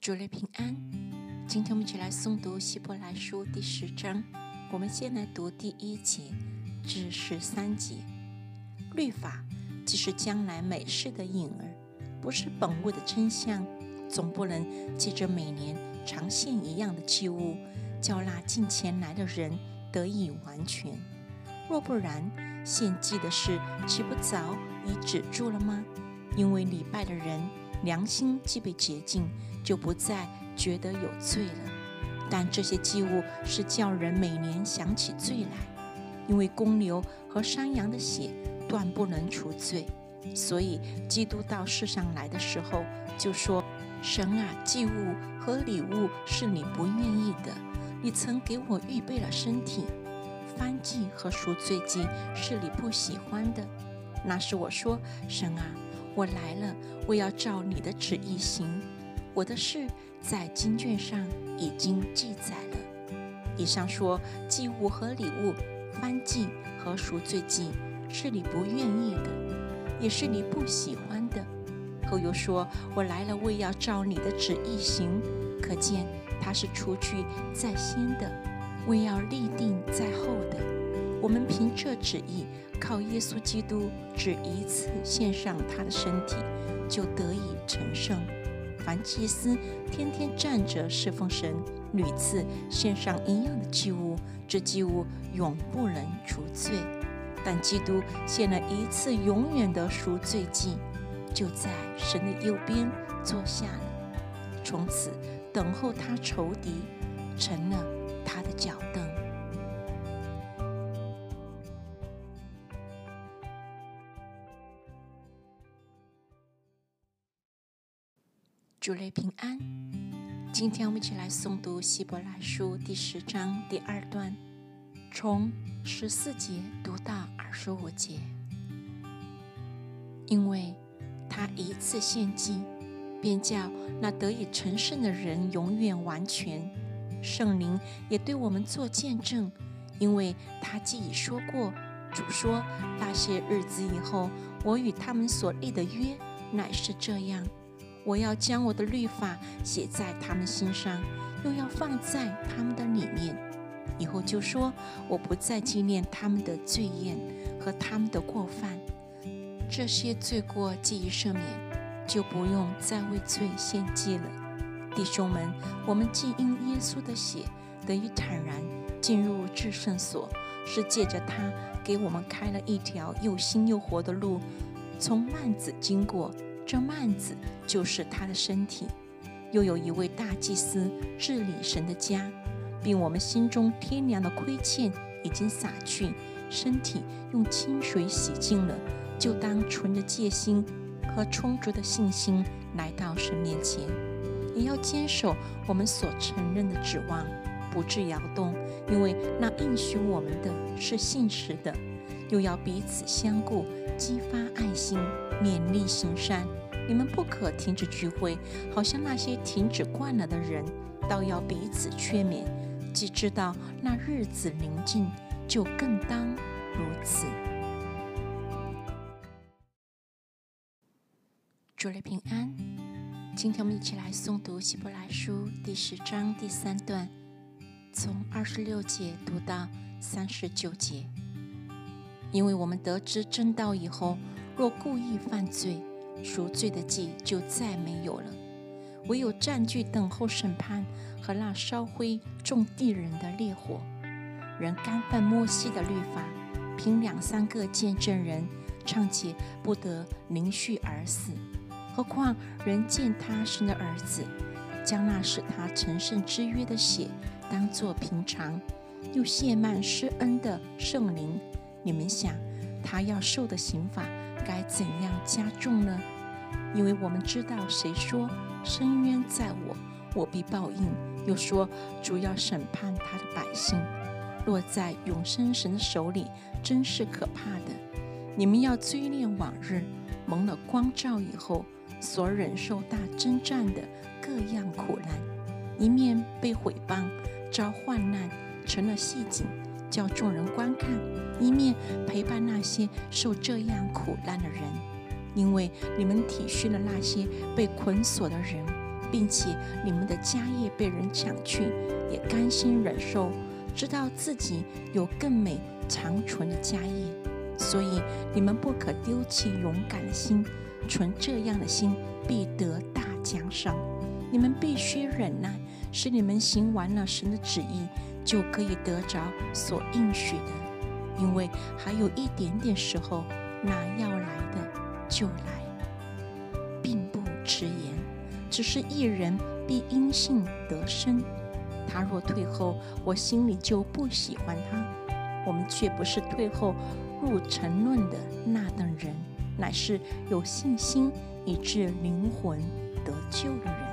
主内平安。今天我们一起来诵读希伯来书第十章。我们先来读第一节至十三节。律法既是将来美事的影儿，不是本物的真相，总不能借着每年常献一样的祭物，叫那近前来的人得以完全。若不然，献祭的事岂不早已止住了吗？因为礼拜的人良心既被洁净。就不再觉得有罪了。但这些祭物是叫人每年想起罪来，因为公牛和山羊的血断不能除罪。所以基督到世上来的时候就说：“神啊，祭物和礼物是你不愿意的，你曾给我预备了身体；翻祭和赎罪祭是你不喜欢的。那时我说：神啊，我来了，我要照你的旨意行。”我的事在经卷上已经记载了。以上说祭物和礼物、翻祭和赎罪祭是你不愿意的，也是你不喜欢的。后又说：“我来了，为要照你的旨意行。”可见他是出去在先的，为要立定在后的。我们凭这旨意，靠耶稣基督只一次献上他的身体，就得以成圣。凡祭司天天站着侍奉神，屡次献上一样的祭物，这祭物永不能除罪。但基督献了一次永远的赎罪祭，就在神的右边坐下了，从此等候他仇敌，成了他的脚主内平安。今天我们一起来诵读希伯来书第十章第二段，从十四节读到二十五节。因为他一次献祭，便叫那得以成圣的人永远完全。圣灵也对我们做见证，因为他既已说过，主说那些日子以后，我与他们所立的约乃是这样。我要将我的律法写在他们心上，又要放在他们的里面。以后就说，我不再纪念他们的罪孽和他们的过犯。这些罪过既已赦免，就不用再为罪献祭了。弟兄们，我们既因耶稣的血得以坦然进入至圣所，是借着他给我们开了一条又新又活的路，从幔子经过。这幔子就是他的身体，又有一位大祭司治理神的家，并我们心中天良的亏欠已经洒去，身体用清水洗净了，就当存着戒心和充足的信心来到神面前，也要坚守我们所承认的指望，不致摇动，因为那应许我们的是信实的。又要彼此相顾，激发爱心，勉励行善。你们不可停止聚会，好像那些停止惯了的人，倒要彼此劝勉。既知道那日子临近，就更当如此。主内平安。今天我们一起来诵读希伯来书第十章第三段，从二十六节读到三十九节。因为我们得知真道以后，若故意犯罪，赎罪的祭就再没有了，唯有占据等候审判和那烧灰种地人的烈火。人干犯摩西的律法，凭两三个见证人，尚且不得凌续而死，何况人见他生的儿子，将那使他成圣之约的血当作平常，又亵慢施恩的圣灵。你们想，他要受的刑罚该怎样加重呢？因为我们知道，谁说深渊在我，我必报应；又说主要审判他的百姓，落在永生神的手里，真是可怕的。你们要追念往日蒙了光照以后，所忍受大征战的各样苦难，一面被毁谤，遭患难，成了戏景。叫众人观看，一面陪伴那些受这样苦难的人，因为你们体恤了那些被捆锁的人，并且你们的家业被人抢去，也甘心忍受，知道自己有更美长存的家业，所以你们不可丢弃勇敢的心，存这样的心必得大奖赏。你们必须忍耐，使你们行完了神的旨意，就可以得着所应许的。因为还有一点点时候，那要来的就来，并不迟延。只是一人必因信得生。他若退后，我心里就不喜欢他。我们却不是退后入沉沦的那等人，乃是有信心以致灵魂得救的人。